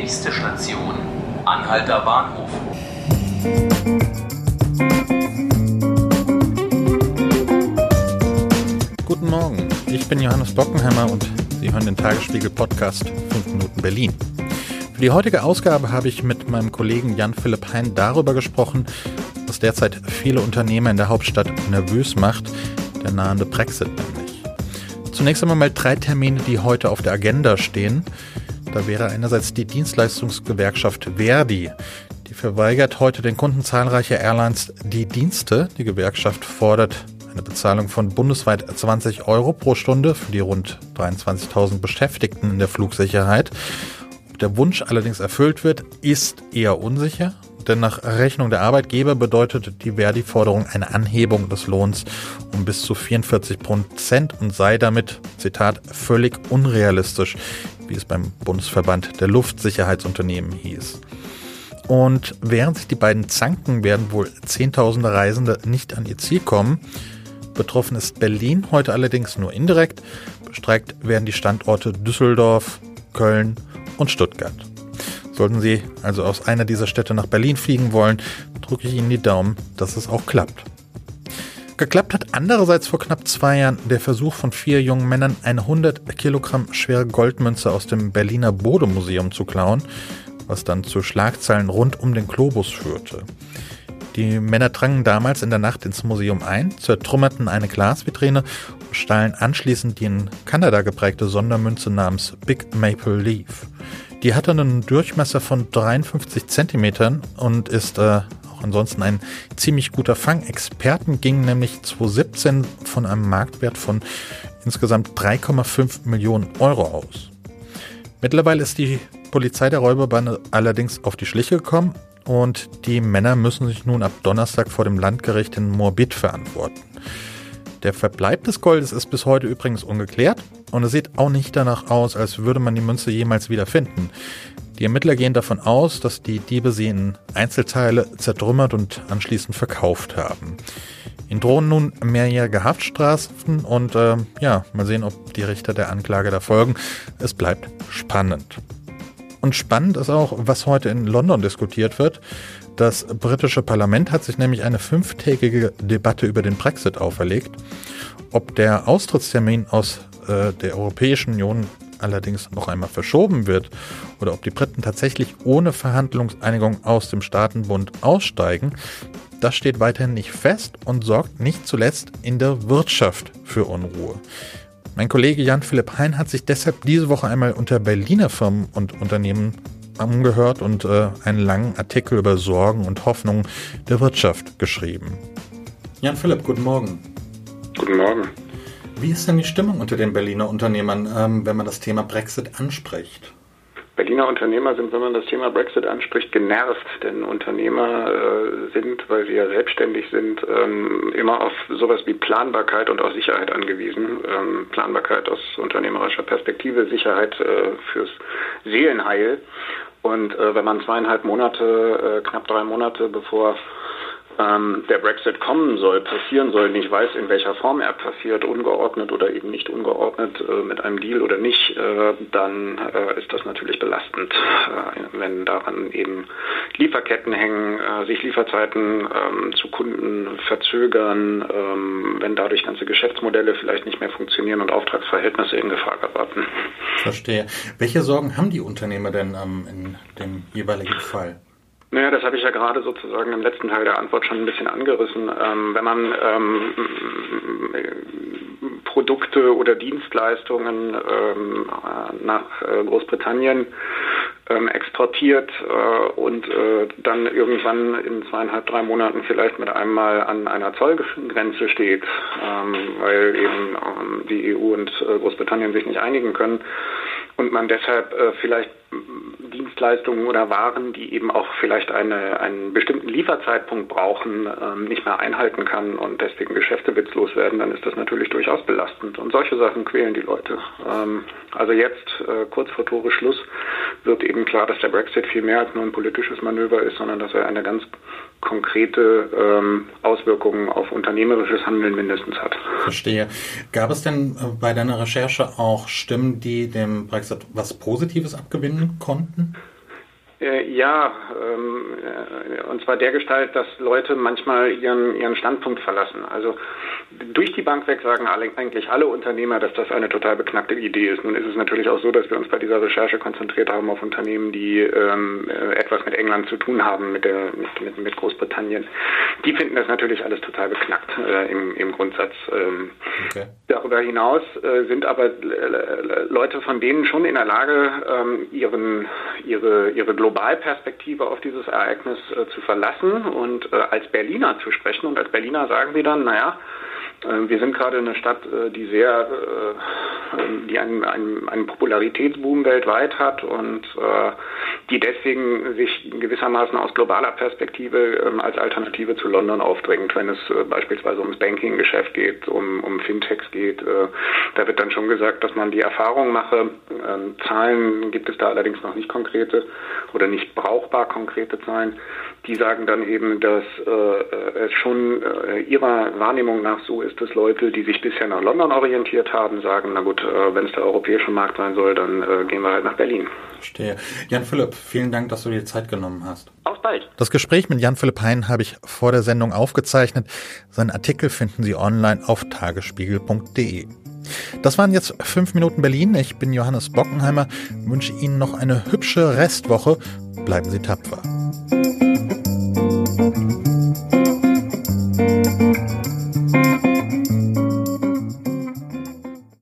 Nächste Station, Anhalter Bahnhof. Guten Morgen, ich bin Johannes Bockenheimer und Sie hören den Tagesspiegel-Podcast 5 Minuten Berlin. Für die heutige Ausgabe habe ich mit meinem Kollegen Jan-Philipp Hein darüber gesprochen, was derzeit viele Unternehmer in der Hauptstadt nervös macht, der nahende Brexit nämlich. Zunächst einmal mal drei Termine, die heute auf der Agenda stehen. Da wäre einerseits die Dienstleistungsgewerkschaft Verdi. Die verweigert heute den Kunden zahlreicher Airlines die Dienste. Die Gewerkschaft fordert eine Bezahlung von bundesweit 20 Euro pro Stunde für die rund 23.000 Beschäftigten in der Flugsicherheit. Ob der Wunsch allerdings erfüllt wird, ist eher unsicher. Denn nach Rechnung der Arbeitgeber bedeutet die Verdi-Forderung eine Anhebung des Lohns um bis zu 44 Prozent und sei damit, Zitat, völlig unrealistisch, wie es beim Bundesverband der Luftsicherheitsunternehmen hieß. Und während sich die beiden zanken, werden wohl Zehntausende Reisende nicht an ihr Ziel kommen. Betroffen ist Berlin heute allerdings nur indirekt. Bestreikt werden die Standorte Düsseldorf, Köln und Stuttgart. Sollten Sie also aus einer dieser Städte nach Berlin fliegen wollen, drücke ich Ihnen die Daumen, dass es auch klappt. Geklappt hat andererseits vor knapp zwei Jahren der Versuch von vier jungen Männern, eine 100 Kilogramm schwere Goldmünze aus dem Berliner Bodemuseum zu klauen, was dann zu Schlagzeilen rund um den Globus führte. Die Männer drangen damals in der Nacht ins Museum ein, zertrümmerten eine Glasvitrine und stahlen anschließend die in Kanada geprägte Sondermünze namens Big Maple Leaf. Die hatte einen Durchmesser von 53 Zentimetern und ist äh, ansonsten ein ziemlich guter Fang. Experten gingen nämlich 2017 von einem Marktwert von insgesamt 3,5 Millionen Euro aus. Mittlerweile ist die Polizei der Räuberbande allerdings auf die Schliche gekommen und die Männer müssen sich nun ab Donnerstag vor dem Landgericht in Morbid verantworten. Der Verbleib des Goldes ist bis heute übrigens ungeklärt und es sieht auch nicht danach aus, als würde man die Münze jemals wieder finden. Die Ermittler gehen davon aus, dass die Diebe sie in Einzelteile zertrümmert und anschließend verkauft haben. In drohen nun mehrjährige Haftstrafen und äh, ja, mal sehen, ob die Richter der Anklage da folgen. Es bleibt spannend. Und spannend ist auch, was heute in London diskutiert wird. Das britische Parlament hat sich nämlich eine fünftägige Debatte über den Brexit auferlegt. Ob der Austrittstermin aus äh, der Europäischen Union allerdings noch einmal verschoben wird oder ob die Briten tatsächlich ohne Verhandlungseinigung aus dem Staatenbund aussteigen, das steht weiterhin nicht fest und sorgt nicht zuletzt in der Wirtschaft für Unruhe. Mein Kollege Jan-Philipp Hein hat sich deshalb diese Woche einmal unter Berliner Firmen und Unternehmen angehört und äh, einen langen Artikel über Sorgen und Hoffnungen der Wirtschaft geschrieben. Jan Philipp, guten Morgen. Guten Morgen. Wie ist denn die Stimmung unter den Berliner Unternehmern, ähm, wenn man das Thema Brexit anspricht? Berliner Unternehmer sind, wenn man das Thema Brexit anspricht, genervt, denn Unternehmer äh, sind, weil sie ja selbstständig sind, ähm, immer auf sowas wie Planbarkeit und auch Sicherheit angewiesen. Ähm, Planbarkeit aus unternehmerischer Perspektive, Sicherheit äh, fürs Seelenheil. Und äh, wenn man zweieinhalb Monate, äh, knapp drei Monate bevor ähm, der Brexit kommen soll, passieren soll, nicht weiß, in welcher Form er passiert, ungeordnet oder eben nicht ungeordnet, äh, mit einem Deal oder nicht, äh, dann äh, ist das natürlich belastend, äh, wenn daran eben Lieferketten hängen, äh, sich Lieferzeiten ähm, zu Kunden verzögern, ähm, wenn dadurch ganze Geschäftsmodelle vielleicht nicht mehr funktionieren und Auftragsverhältnisse in Gefahr geraten. Verstehe. Welche Sorgen haben die Unternehmer denn ähm, in dem jeweiligen Fall? Naja, das habe ich ja gerade sozusagen im letzten Teil der Antwort schon ein bisschen angerissen. Ähm, wenn man ähm, Produkte oder Dienstleistungen ähm, nach äh, Großbritannien ähm, exportiert äh, und äh, dann irgendwann in zweieinhalb, drei Monaten vielleicht mit einmal an einer Zollgrenze steht, ähm, weil eben ähm, die EU und äh, Großbritannien sich nicht einigen können und man deshalb äh, vielleicht Dienstleistungen oder Waren, die eben auch vielleicht eine, einen bestimmten Lieferzeitpunkt brauchen, ähm, nicht mehr einhalten kann und deswegen Geschäfte witzlos werden, dann ist das natürlich durchaus belastend. Und solche Sachen quälen die Leute. Ähm, also jetzt, äh, kurz vor Tore Schluss, wird eben klar, dass der Brexit viel mehr als nur ein politisches Manöver ist, sondern dass er eine ganz konkrete ähm, Auswirkungen auf unternehmerisches Handeln mindestens hat. Verstehe. Gab es denn äh, bei deiner Recherche auch Stimmen, die dem Brexit was Positives abgewinnen konnten? Äh, ja, ähm, äh, und zwar der Gestalt, dass Leute manchmal ihren, ihren Standpunkt verlassen. Also durch die Bank weg sagen alle, eigentlich alle Unternehmer, dass das eine total beknackte Idee ist. Nun ist es natürlich auch so, dass wir uns bei dieser Recherche konzentriert haben auf Unternehmen, die ähm, äh, etwas mit England zu tun haben, mit, der, mit, mit, mit Großbritannien. Die finden das natürlich alles total beknackt äh, im, im Grundsatz. Ähm, okay. Darüber hinaus äh, sind aber äh, Leute von denen schon in der Lage, ähm, ihren, ihre, ihre Globalperspektive auf dieses Ereignis äh, zu verlassen und äh, als Berliner zu sprechen. Und als Berliner sagen wir dann, naja, wir sind gerade eine Stadt, äh, die sehr, äh, die einen, einen, einen Popularitätsboom weltweit hat und die deswegen sich gewissermaßen aus globaler Perspektive ähm, als Alternative zu London aufdrängt, wenn es beispielsweise ums Banking-Geschäft geht, um, um Fintechs geht. Da wird dann schon gesagt, dass man die Erfahrung mache. Ähm, Zahlen gibt es da allerdings noch nicht konkrete oder nicht brauchbar konkrete Zahlen. Die sagen dann eben, dass es schon ihrer Wahrnehmung nach so ist, dass Leute, die sich bisher nach London orientiert haben, sagen, na gut, äh, wenn es der europäische Markt sein soll, dann äh, gehen wir halt nach Berlin. Verstehe. Jan Philipp, vielen Dank, dass du dir Zeit genommen hast. Auf bald. Das Gespräch mit Jan Philipp Hein habe ich vor der Sendung aufgezeichnet. Seinen Artikel finden Sie online auf tagesspiegel.de. Das waren jetzt fünf Minuten Berlin. Ich bin Johannes Bockenheimer, wünsche Ihnen noch eine hübsche Restwoche. Bleiben Sie tapfer.